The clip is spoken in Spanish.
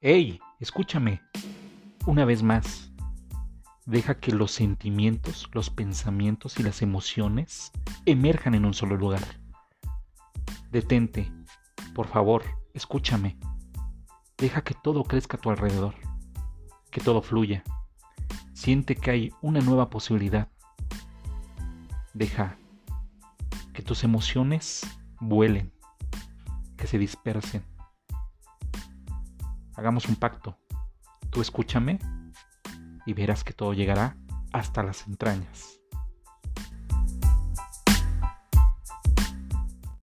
¡Ey! Escúchame. Una vez más, deja que los sentimientos, los pensamientos y las emociones emerjan en un solo lugar. Detente, por favor, escúchame. Deja que todo crezca a tu alrededor, que todo fluya. Siente que hay una nueva posibilidad. Deja que tus emociones vuelen, que se dispersen. Hagamos un pacto. Tú escúchame y verás que todo llegará hasta las entrañas.